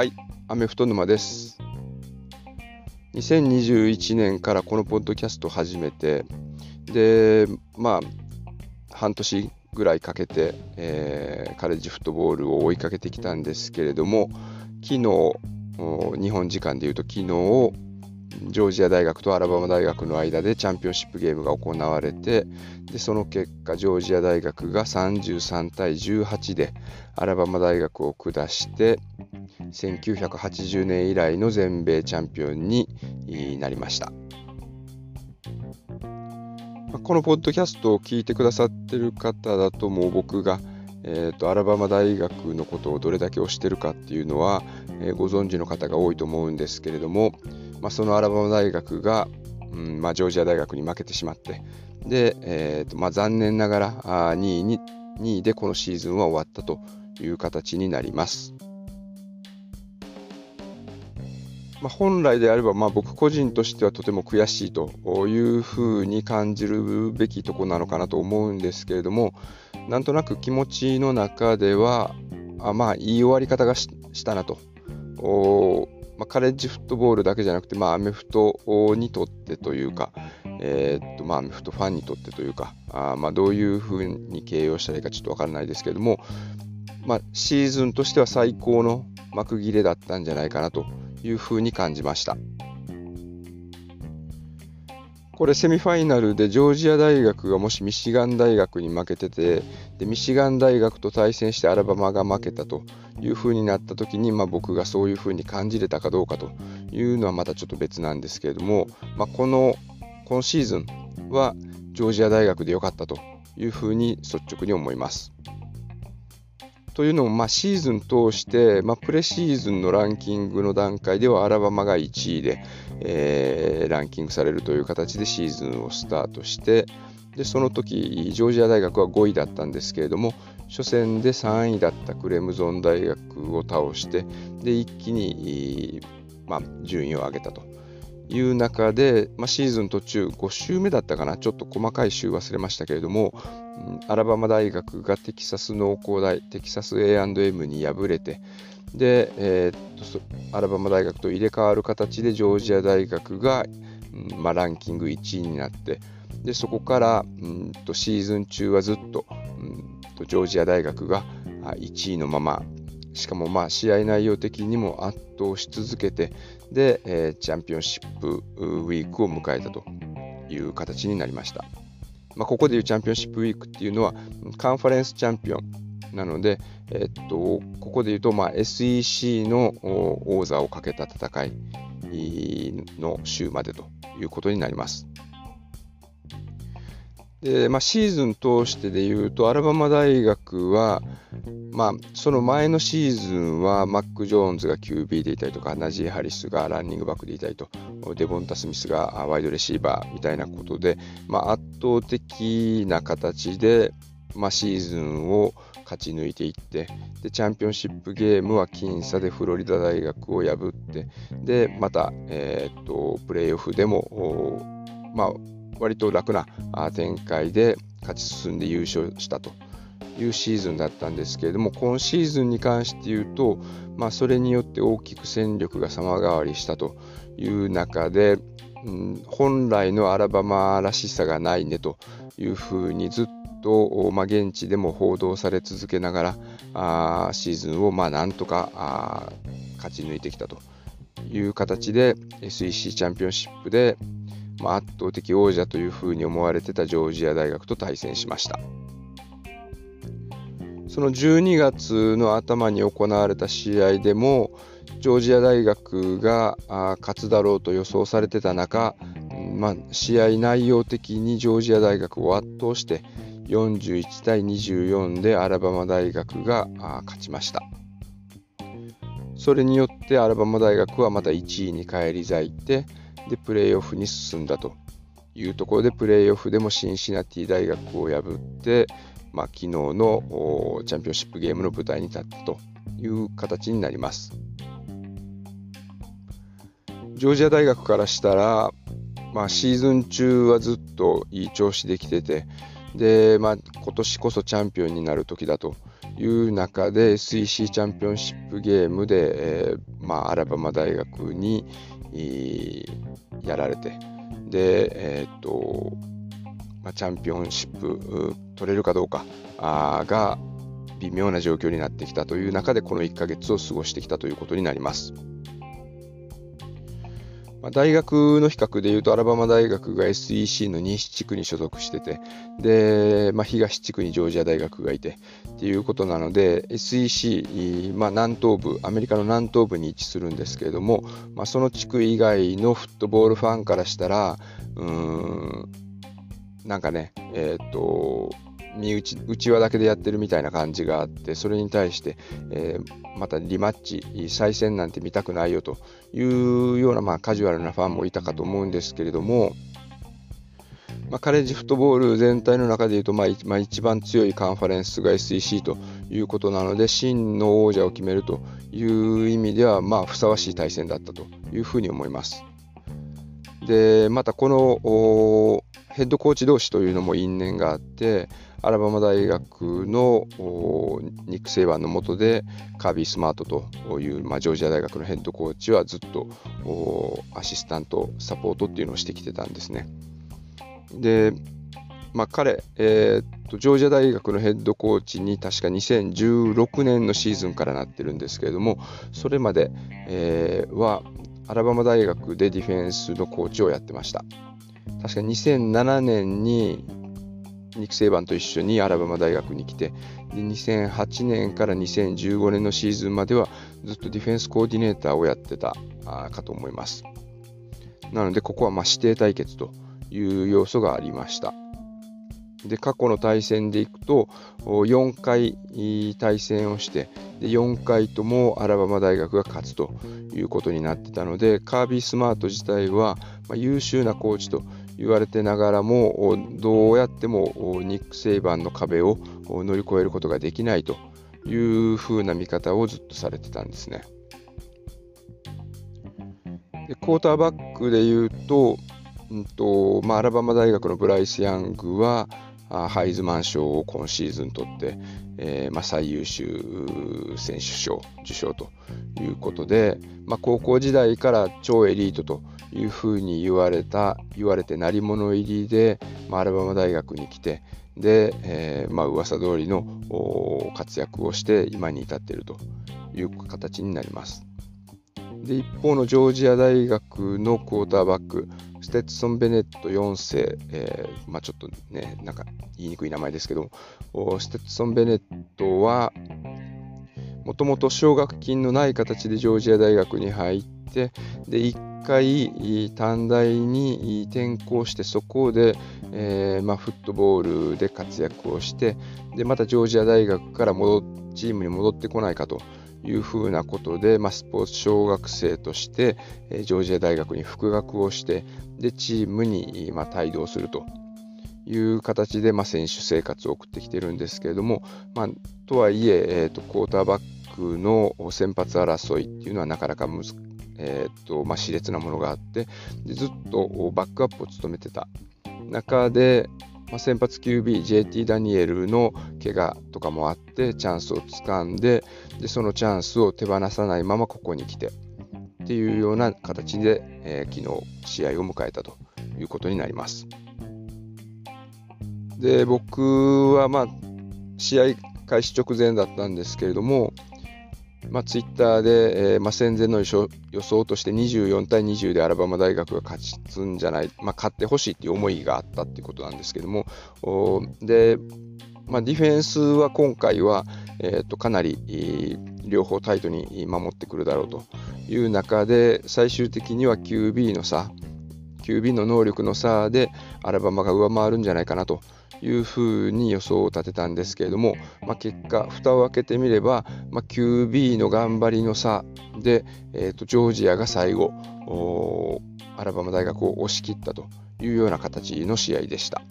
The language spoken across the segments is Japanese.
はい、アメフト沼です。2021年からこのポッドキャストを始めて、で、まあ、半年ぐらいかけて、えーカレッジフットボールを追いかけてきたんですけれども、昨日、日本時間でいうと昨日、ジョージア大学とアラバマ大学の間でチャンピオンシップゲームが行われて、でその結果、ジョージア大学が33対18でアラバマ大学を下して、1980年以来の全米チャンピオンになりました。このポッドキャストを聞いてくださってる方だともう僕が、えーとアラバマ大学のことをどれだけ推してるかっていうのは、えーご存知の方が多いと思うんですけれども、まあ、そのアラバマ大学が、うんまあ、ジョージア大学に負けてしまってで、えーとまあ、残念ながらあ2位に2位でこのシーズンは終わったという形になります。まあ、本来であれば、まあ、僕個人としてはとても悔しいというふうに感じるべきとこなのかなと思うんですけれどもなんとなく気持ちの中ではあまあいい終わり方がししたなとまあ、カレッジフットボールだけじゃなくて、まあ、アメフトにとってというか、えーっとまあ、アメフトファンにとってというかあまあどういうふうに形容したらいいかちょっとわからないですけれども、まあ、シーズンとしては最高の幕切れだったんじゃないかなというふうに感じました。これセミファイナルでジョージア大学がもしミシガン大学に負けててでミシガン大学と対戦してアラバマが負けたというふうになった時に、まあ、僕がそういうふうに感じれたかどうかというのはまたちょっと別なんですけれども、まあ、この今シーズンはジョージア大学で良かったというふうに率直に思います。というのも、まあ、シーズン通して、まあ、プレシーズンのランキングの段階ではアラバマが1位で、えーランキングされるという形でシーズンをスタートしてでその時ジョージア大学は5位だったんですけれども初戦で3位だったクレムゾン大学を倒してで一気に、まあ、順位を上げたと。いう中で、まあ、シーズン途中5週目だったかな。ちょっと細かい週忘れましたけれどもアラバマ大学がテキサス農工大テキサス A&M に敗れてで、えーっとアラバマ大学と入れ替わる形でジョージア大学が、まあ、ランキング1位になってでそこからうんとシーズン中はずっとうんとジョージア大学が1位のまましかもまあ試合内容的にも圧倒し続けてで、えチャンピオンシップウィークを迎えたという形になりました。まあ、ここでいうチャンピオンシップウィークっていうのはカンファレンスチャンピオンなので、えっと、ここで言うと、まあ、SEC の王座をかけた戦いの週までということになります。でまあ、シーズン通してで言うと、アラバマ大学は、まあ、その前のシーズンは、マック・ジョーンズが QB でいたりとか、ナジー・ハリスがランニングバックでいたりと、デボンタ・スミスがワイドレシーバーみたいなことで、まあ、圧倒的な形で、まあ、シーズンを勝ち抜いていってでチャンピオンシップゲームは僅差でフロリダ大学を破ってでまた、えーっとプレーオフでもまあ、割と楽な展開で勝ち進んで優勝したというシーズンだったんですけれども今シーズンに関して言うと、まあ、それによって大きく戦力が様変わりしたという中で、うん、本来のアラバマらしさがないねというふうにずっと、まあ、現地でも報道され続けながらあシーズンをまあなんとか勝ち抜いてきたという形で SEC チャンピオンシップで、まあ、圧倒的王者というふうに思われてたジョージア大学と対戦しました。その12月の頭に行われた試合でもジョージア大学が勝つだろうと予想されてた中、まあ、試合内容的にジョージア大学を圧倒して41対24でアラバマ大学が勝ちました。それによってアラバマ大学はまた1位に返り咲いてでプレーオフに進んだというところでプレーオフでもシンシナティ大学を破って、まあ、昨日のチャンピオンシップゲームの舞台に立ったという形になります。ジョージア大学からしたら、まあ、シーズン中はずっといい調子できててで、まあ、今年こそチャンピオンになる時だという中で SEC チャンピオンシップゲームで、えー、まあ、アラバマ大学に、やられてで、えーとまあ、チャンピオンシップ取れるかどうかが微妙な状況になってきたという中でこの1ヶ月を過ごしてきたということになります。ま、大学の比較でいうと、アラバマ大学が SEC の西地区に所属してて、で、まあ、東地区にジョージア大学がいて、っていうことなので、SEC、まあ、南東部、アメリカの南東部に位置するんですけれども、まあ、その地区以外のフットボールファンからしたら、うーん、なんかね、えっ、ー、と、身内内輪だけでやってるみたいな感じがあってそれに対して、えー、またリマッチ再戦なんて見たくないよというような、まあ、カジュアルなファンもいたかと思うんですけれども、まあ、カレッジフットボール全体の中でいうと、まあ、まあ、一番強いカンファレンスが SEC ということなので真の王者を決めるという意味では、まあ、ふさわしい対戦だったというふうに思います。でまたこのヘッドコーチ同士というのも因縁があってアラバマ大学のニック・セイバーの下でカービー・スマートという、まあ、ジョージア大学のヘッドコーチはずっとアシスタントサポートっていうのをしてきてたんですね。で、まあ、彼、えー、ジョージア大学のヘッドコーチに確か2016年のシーズンからなってるんですけれどもそれまで、えー、はアラバマ大学でディフェンスのコーチをやってました。確か2007年にニック・セイバンと一緒にアラバマ大学に来てで2008年から2015年のシーズンまではずっとディフェンスコーディネーターをやってたかと思います。なのでここはま指定対決という要素がありました。で過去の対戦でいくと4回対戦をしてで4回ともアラバマ大学が勝つということになってたのでカービー・スマート自体は、ま優秀なコーチと言われてながらもどうやってもニック・セイバンの壁を乗り越えることができないというふうな見方をずっとされてたんですね。でクォーターバックで言うと,、うんとまあ、アラバマ大学のブライス・ヤングはハイズマン賞を今シーズン取って、えーまあ、最優秀選手賞受賞ということで、まあ、高校時代から超エリートというふうに言われた言われて鳴り物入りで、まあ、アラバマ大学に来てで、えーまあ噂通りの活躍をして今に至っているという形になります。で一方のジョージア大学のクォーターバックステッツソン・ベネット4世、えーまあ、ちょっとねなんか言いにくい名前ですけどステッツソン・ベネットはもともと奨学金のない形でジョージア大学に入ってで1回短大に転校してそこで、えーまあ、フットボールで活躍をしてでまたジョージア大学から戻チームに戻ってこないかというふうなことで、まあ、スポーツ小学生として、えー、ジョージア大学に復学をしてでチームに、まあ、帯同するという形で、まあ、選手生活を送ってきてるんですけれども、まあ、とはいええーと、クォーターバックの先発争いっていうのはなかなか難しい。えーとまあ、熾烈なものがあってでずっとバックアップを務めてた中で、まあ、先発 QB、JT ダニエルの怪我とかもあってチャンスをつかんででそのチャンスを手放さないままここに来てっていうような形で、えー、昨日試合を迎えたということになります。で僕はまあ試合開始直前だったんですけれども、まあ、ツイッターで、えーまあ、戦前の予想として24対20でアラバマ大学が勝つんじゃない、まあ、勝ってほしいっていう思いがあったっていうことなんですけども、で、まあ、ディフェンスは今回は、えー、とかなり両方タイトに守ってくるだろうという中で、最終的には QB の差、QB の能力の差でアラバマが上回るんじゃないかなと。いうふうに予想を立てたんですけれども、まあ、結果蓋を開けてみれば、まあ、QB の頑張りの差で、えーと、ジョージアが最後アラバマ大学を押し切ったというような形の試合でした。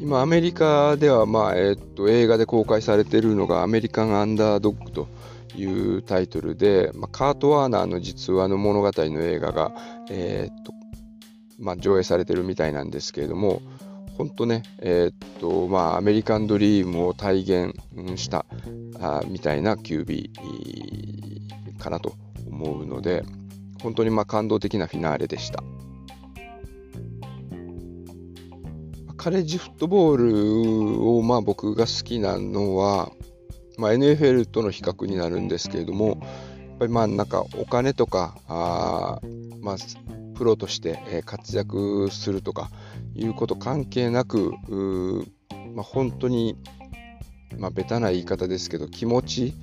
今、アメリカでは、まあえーと、映画で公開されているのがアメリカン・アンダードッグというタイトルで、まあ、カート・ワーナーの実話の物語の映画が、えーとまあ、上映されてるみたいなんですけれども本当ね、えー、っと、まあ、アメリカンドリームを体現したあみたいな QB かなと思うので、本当にまあ感動的なフィナーレでした。カレッジフットボールをまあ僕が好きなのは、まあ、NFL との比較になるんですけれども、やっぱりまあなんかお金とか、あまあ、プロとして活躍するとかいうこと関係なく、まあ、本当に、まあ、ベタな言い方ですけど気持ち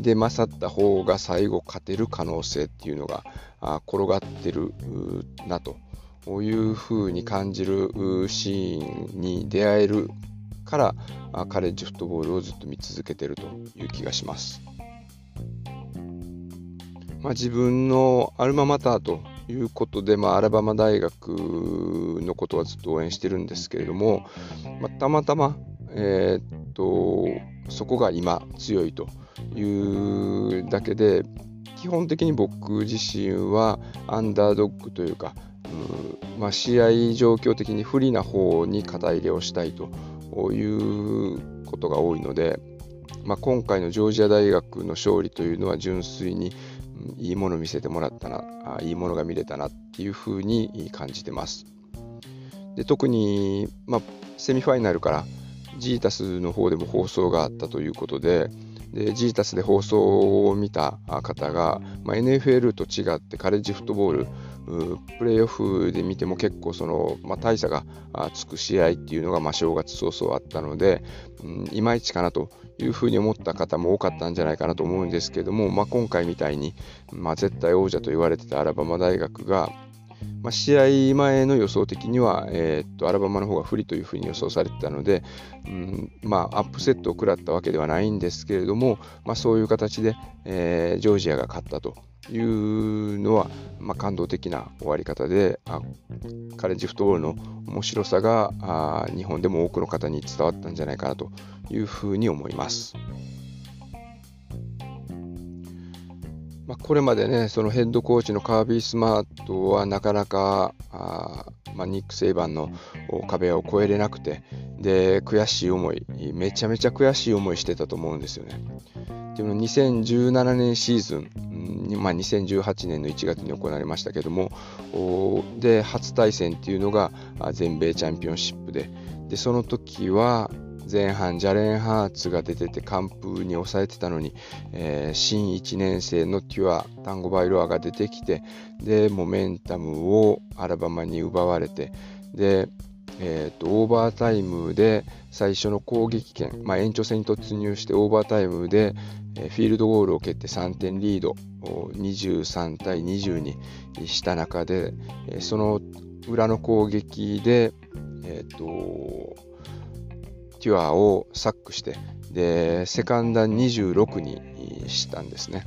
で勝った方が最後勝てる可能性っていうのが転がってるなというふうに感じるシーンに出会えるからカレッジフットボールをずっと見続けてるという気がします。まあ、自分のアルママターということで、まあ、アラバマ大学のことはずっと応援してるんですけれども、まあ、たまたま、えー、っとそこが今強いというだけで基本的に僕自身はアンダードッグというか、うんまあ、試合状況的に不利な方に肩入れをしたいということが多いので、まあ、今回のジョージア大学の勝利というのは純粋にいいもの見せてもらったなあいいものが見れたなっていうふうに感じてます。で特に、まあ、セミファイナルからジータスの方でも放送があったということででジータスで放送を見た方が、まあ、NFL と違ってカレッジフットボールプレーオフで見ても結構その、まあ、大差がつく試合っていうのが、まあ、正月早々あったので、うん、いまいちかなというふうに思った方も多かったんじゃないかなと思うんですけども、まあ、今回みたいに、まあ、絶対王者と言われてたアラバマ大学が、まあ、試合前の予想的には、えー、っとアラバマの方が不利というふうに予想されてたので、うんまあ、アップセットを食らったわけではないんですけれども、まあ、そういう形で、えー、ジョージアが勝ったと。いうのは、まあ、感動的な終わり方であカレッジフットボールの面白さがあ日本でも多くの方に伝わったんじゃないかなというふうに思います。まあ、これまでね、そのヘッドコーチのカービー・スマートはなかなかあ、まあ、ニック・セイバンの壁を越えれなくて、で、悔しい思い、めちゃめちゃ悔しい思いしてたと思うんですよね。でも2017年シーズン、まあ、2018年の1月に行われましたけども、で、初対戦っていうのが全米チャンピオンシップで、で、その時は、前半ジャレン・ハーツが出てて完封に抑えてたのに、えー、新1年生のテュアタンゴバイロアが出てきてでモメンタムをアラバマに奪われてで、えーと、オーバータイムで最初の攻撃権、まあ、延長戦に突入してオーバータイムで、フィールドゴールを蹴って3点リード23対20にした中で、その裏の攻撃で、えーとテュアをサックして、で、セカンダン26にしたんですね。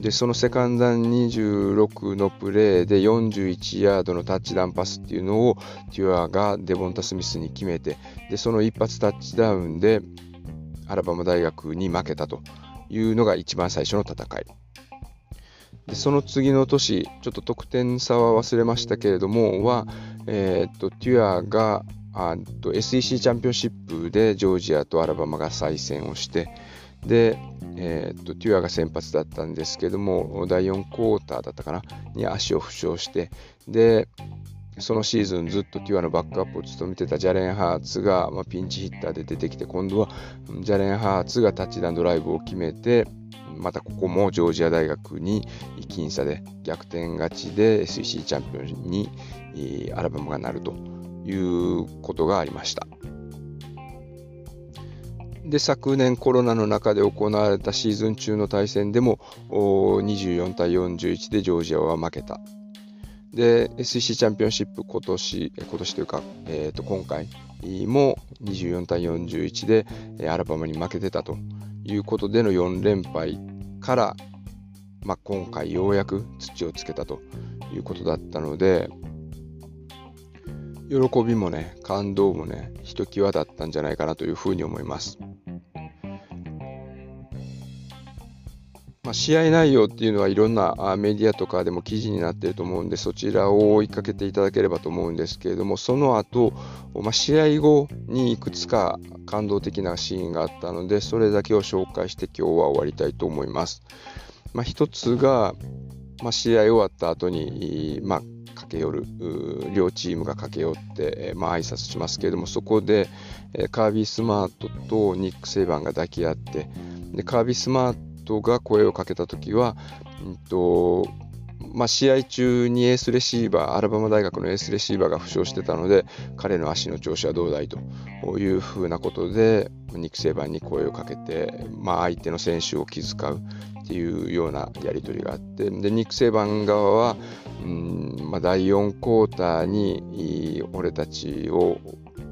で、そのセカンダン26のプレーで41ヤードのタッチダウンパスっていうのをテュアがデボンタ・スミスに決めて、で、その一発タッチダウンでアラバマ大学に負けたというのが一番最初の戦い。でその次の年、ちょっと得点差は忘れましたけれども、は、えー、っと、テュアがあと SEC チャンピオンシップでジョージアとアラバマが再戦をして、で、えー、とテュアが先発だったんですけども、第4クォーターだったかな、に足を負傷して、で、そのシーズンずっとテュアのバックアップを務めてたジャレン・ハーツが、まあ、ピンチヒッターで出てきて、今度はジャレン・ハーツがタッチダウンドライブを決めて、またここもジョージア大学に僅差で逆転勝ちで SEC チャンピオンにアラバマがなると。いうことがありました。で昨年コロナの中で行われたシーズン中の対戦でも24対41でジョージアは負けた。で SEC チャンピオンシップ今年今年というか、えー、と今回も24対41でアラバマに負けてたということでの4連敗から、まあ、今回ようやく土をつけたということだったので、喜びもね、感動もね、ひときわだったんじゃないかなというふうに思います。まあ、試合内容っていうのはいろんなメディアとかでも記事になっていると思うんで、そちらを追いかけていただければと思うんですけれども、その後、まあ、試合後にいくつか感動的なシーンがあったので、それだけを紹介して今日は終わりたいと思います。まあ、一つが、まあ、試合終わった後に、まあ、駆け寄る、両チームが駆け寄って、まあ、挨拶しますけれども、そこで、カービースマートとニック・セイバンが抱き合って、でカービースマート人が声をかけた時は、うんとまあ、試合中にエースレシーバー、アラバマ大学のエースレシーバーが負傷してたので、彼の足の調子はどうだいというふうなことで、ニック・セイバーに声をかけて、まあ、相手の選手を気遣うっていうようなやり取りがあって、でニック・セイバー側は、うんまあ、第4クォーターに俺たちを、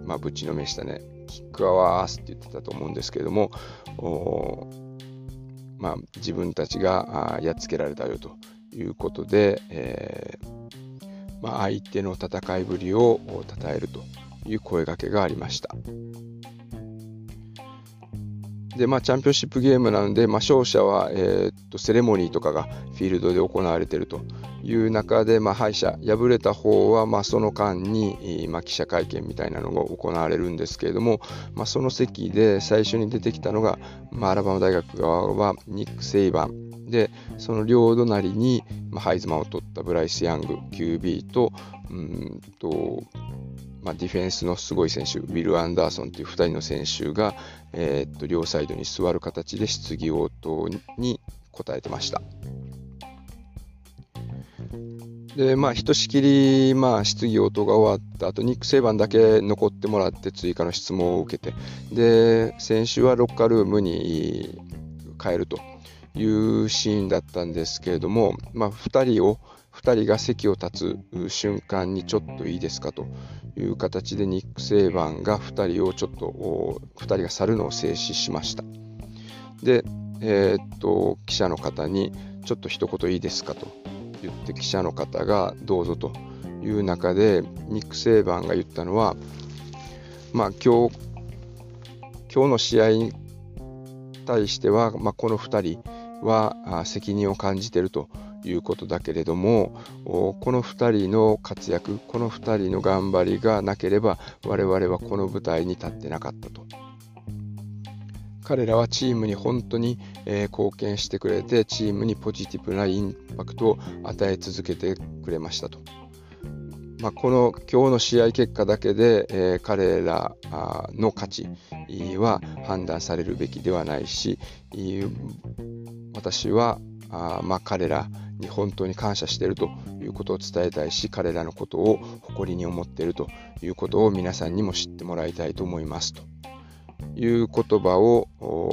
まあ、ぶちのめしたね、キックアワースって言ってたと思うんですけれども、まあ、自分たちがやっつけられたよということで、えー、まあ、相手の戦いぶりを称えるという声がけがありました。で、まあ、チャンピオンシップゲームなので、まあ、勝者は、えー、っとセレモニーとかがフィールドで行われているという中で、まあ、敗者、敗れた方は、まあ、その間に、まあ、記者会見みたいなのが行われるんですけれども、まあ、その席で最初に出てきたのが、まあ、アラバマ大学側はニック・セイバン。で、その両隣に、まあ、ハイズマンを取ったブライス・ヤング、QB と、うんと、まあ、ディフェンスのすごい選手、ウィル・アンダーソンという2人の選手が、えー、っと両サイドに座る形で質疑応答に答えてました。で、まあ、ひとしきり、まあ、質疑応答が終わった後、ニック・セイバンだけ残ってもらって追加の質問を受けて、で、先週はロッカールームに帰るというシーンだったんですけれども、まあ、2人を、2人が席を立つ瞬間にちょっといいですかという形でニック・セイバンが2人をちょっと、2人が去るのを静止しました。で、えー、っと、記者の方に、ちょっと一言いいですかと言って記者の方がどうぞという中でニック・セイバンが言ったのはまあ今日今日の試合に対しては、まあ、この2人は責任を感じているということだけれどもこの2人の活躍この2人の頑張りがなければ我々はこの舞台に立ってなかったと彼らはチームに本当に、え、貢献してくれて、チームにポジティブなインパクトを与え続けてくれましたと。まあ、この今日の試合結果だけで、えー、彼らの価値は判断されるべきではないし、私はあまあ、彼らに本当に感謝しているということを伝えたいし、彼らのことを誇りに思っているということを皆さんにも知ってもらいたいと思いますと。いう言葉を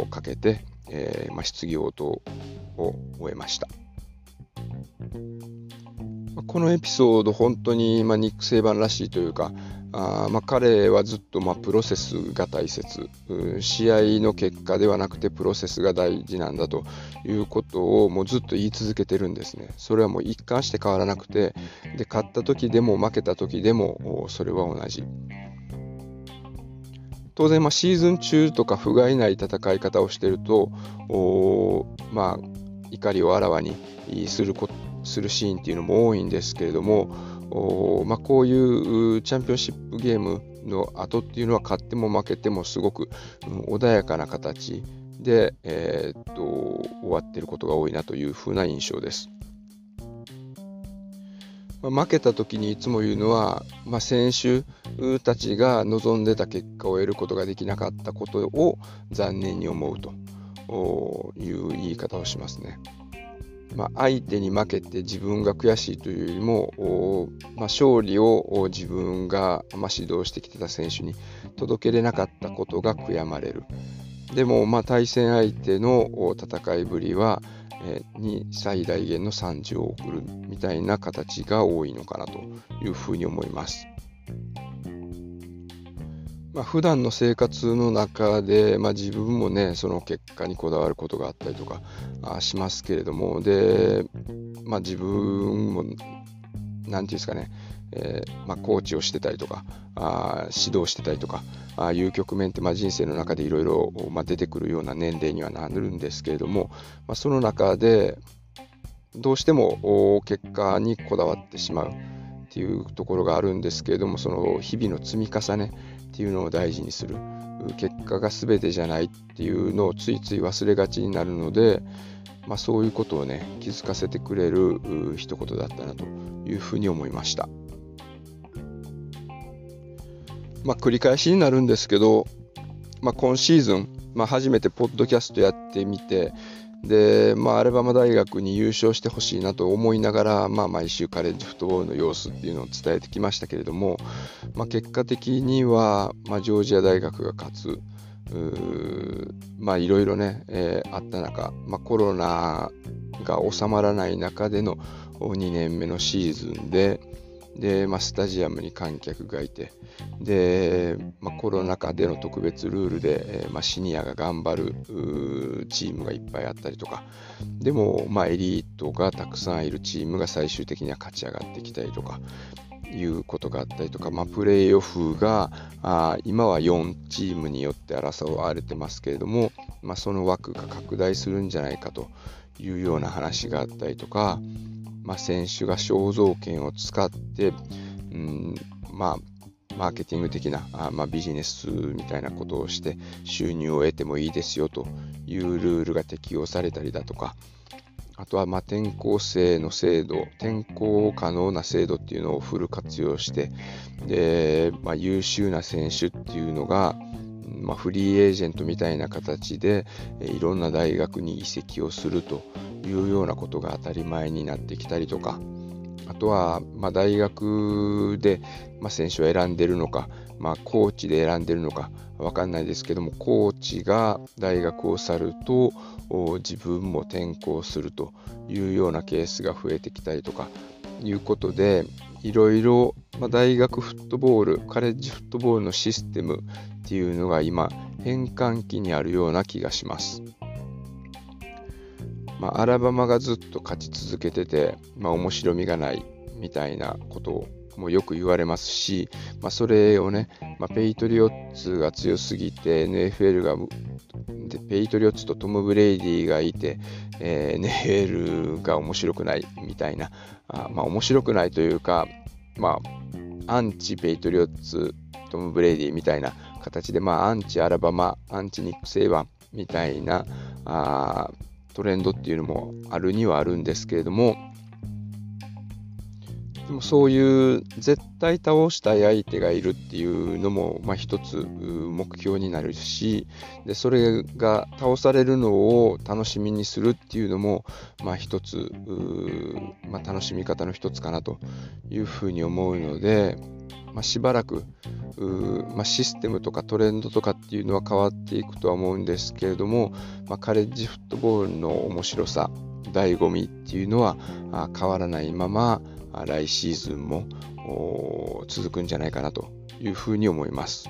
かけて、えー、まあ、質疑応答を終えました。このエピソード、本当に、まあ、ニック・セイバンらしいというか、あまあ、彼はずっと、まあ、プロセスが大切、試合の結果ではなくてプロセスが大事なんだということをもうずっと言い続けてるんですね。それはもう一貫して変わらなくて、で勝った時でも負けた時でもそれは同じ。当然、まあ、シーズン中とか不甲斐ない戦い方をしてると、まあ、怒りをあらわにするするシーンっていうのも多いんですけれども、まあ、こういうチャンピオンシップゲームの後っていうのは勝っても負けてもすごく、穏やかな形で、えー、っと終わってることが多いなというふうな印象です。ま、負けた時にいつも言うのは、まあ、選手たちが望んでた結果を得ることができなかったことを残念に思うという言い方をしますね。まあ、相手に負けて自分が悔しいというよりも、まあ、勝利を自分が、まあ、指導してきてた選手に届けれなかったことが悔やまれる。でも、まあ、対戦相手の戦いぶりはえ、に最大限の賛辞を送るみたいな形が多いのかなというふうに思います。まあ、普段の生活の中で、まあ、自分もねその結果にこだわることがあったりとかしますけれどもで、まあ、自分も何て言うんですかねえー、ま、コーチをしてたりとかあ指導してたりとかあいう局面って、ま、人生の中でいろいろ出てくるような年齢にはなるんですけれども、ま、その中でどうしても結果にこだわってしまうっていうところがあるんですけれどもその日々の積み重ねっていうのを大事にする結果が全てじゃないっていうのをついつい忘れがちになるので、まあ、そういうことをね気づかせてくれる一言だったなというふうに思いました。まあ、繰り返しになるんですけど、まあ、今シーズン、まあ、初めてポッドキャストやってみてで、まあ、アルバマ大学に優勝してほしいなと思いながら、まあ、毎週カレッジフットボールの様子っていうのを伝えてきましたけれども、まあ、結果的には、まあ、ジョージア大学が勝つ。まあいろいろね、えー、あった中、まあ、コロナが収まらない中での2年目のシーズンで、で、まあ、スタジアムに観客がいて、で、まあ、コロナ禍での特別ルールで、まあ、シニアが頑張るチームがいっぱいあったりとか、でも、まあ、エリートがたくさんいるチームが最終的には勝ち上がってきたりとか、いうことがあったりとか、まあ、プレーオフがあ今は4チームによって争われてますけれども、まあ、その枠が拡大するんじゃないかというような話があったりとか、まあ、選手が肖像権を使って、うんまあ、マーケティング的なあ、まあ、ビジネスみたいなことをして収入を得てもいいですよというルールが適用されたりだとか、あとはま転校生の制度、転校可能な制度っていうのをフル活用して、でま、優秀な選手っていうのが、まあ、フリーエージェントみたいな形でいろんな大学に移籍をするというようなことが当たり前になってきたりとか、あとは、まあ、大学で、ま、選手を選んでるのか、まあ、コーチで選んでるのかわかんないですけども、コーチが大学を去ると自分も転校するというようなケースが増えてきたりとかいうことで、いろいろ、まあ、大学フットボール、カレッジフットボールのシステムっていうのが今変換期にあるような気がします。まあ、アラバマがずっと勝ち続けてて、まあ、面白みがないみたいなこともよく言われますし、まあ、それをね、まあ、ペイトリオッツが強すぎて NFL がでペイトリオッツとトム・ブレイディがいて、えー、NFL が面白くないみたいなあ、まあ、面白くないというか、まあ、アンチ・ペイトリオッツトム・ブレイディみたいな形で、まあ、アンチ・アラバマアンチ・ニック・セイバンみたいなあトレンドっていうのもあるにはあるんですけれども、でもそういう絶対倒したい相手がいるっていうのも、まあ、一つ目標になるしでそれが倒されるのを楽しみにするっていうのも、まあ、一つ、まあ、楽しみ方の一つかなというふうに思うので、まあ、しばらくまあ、システムとかトレンドとかっていうのは変わっていくとは思うんですけれども、まあ、カレッジフットボールの面白さ醍醐味っていうのは変わらないまま来シーズンも続くんじゃないかなというふうに思います。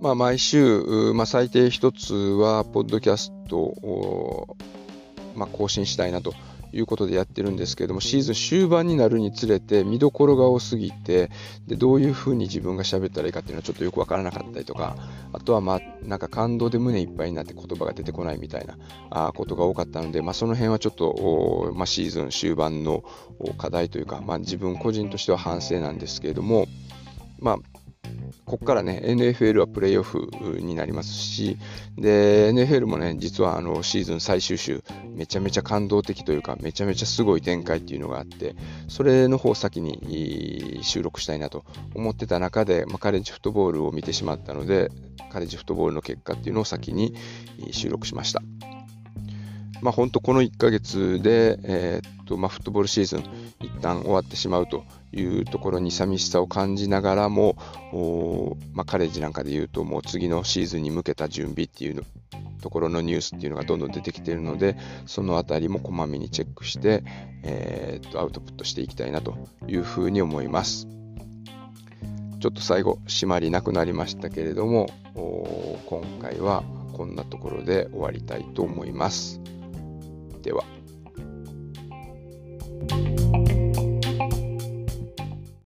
まあ、毎週、まあ、最低一つは、ポッドキャストを、まあ、更新したいなということでやってるんですけれども、シーズン終盤になるにつれて見どころが多すぎて、でどういうふうに自分が喋ったらいいかっていうのはちょっとよくわからなかったりとか、あとはまあ、なんか感動で胸いっぱいになって言葉が出てこないみたいなあことが多かったので、まあ、その辺はちょっと、まあ、シーズン終盤の課題というか、まあ、自分個人としては反省なんですけれども、まあ、ここからね、NFL はプレイオフになりますし、で、NFL もね、実はあのシーズン最終週、めちゃめちゃ感動的というか、めちゃめちゃすごい展開っていうのがあって、それの方を先に収録したいなと思ってた中で、まあ、カレッジフットボールを見てしまったので、カレッジフットボールの結果っていうのを先に収録しました。まあ、本当この1ヶ月で、えー、っとまあ、フットボールシーズン一旦終わってしまうというところに寂しさを感じながらも、まあ、カレッジなんかで言うともう次のシーズンに向けた準備っていうのところのニュースっていうのがどんどん出てきているのでそのあたりもこまめにチェックして、えー、っとアウトプットしていきたいなというふうに思います。ちょっと最後締まりなくなりましたけれども今回はこんなところで終わりたいと思います。では。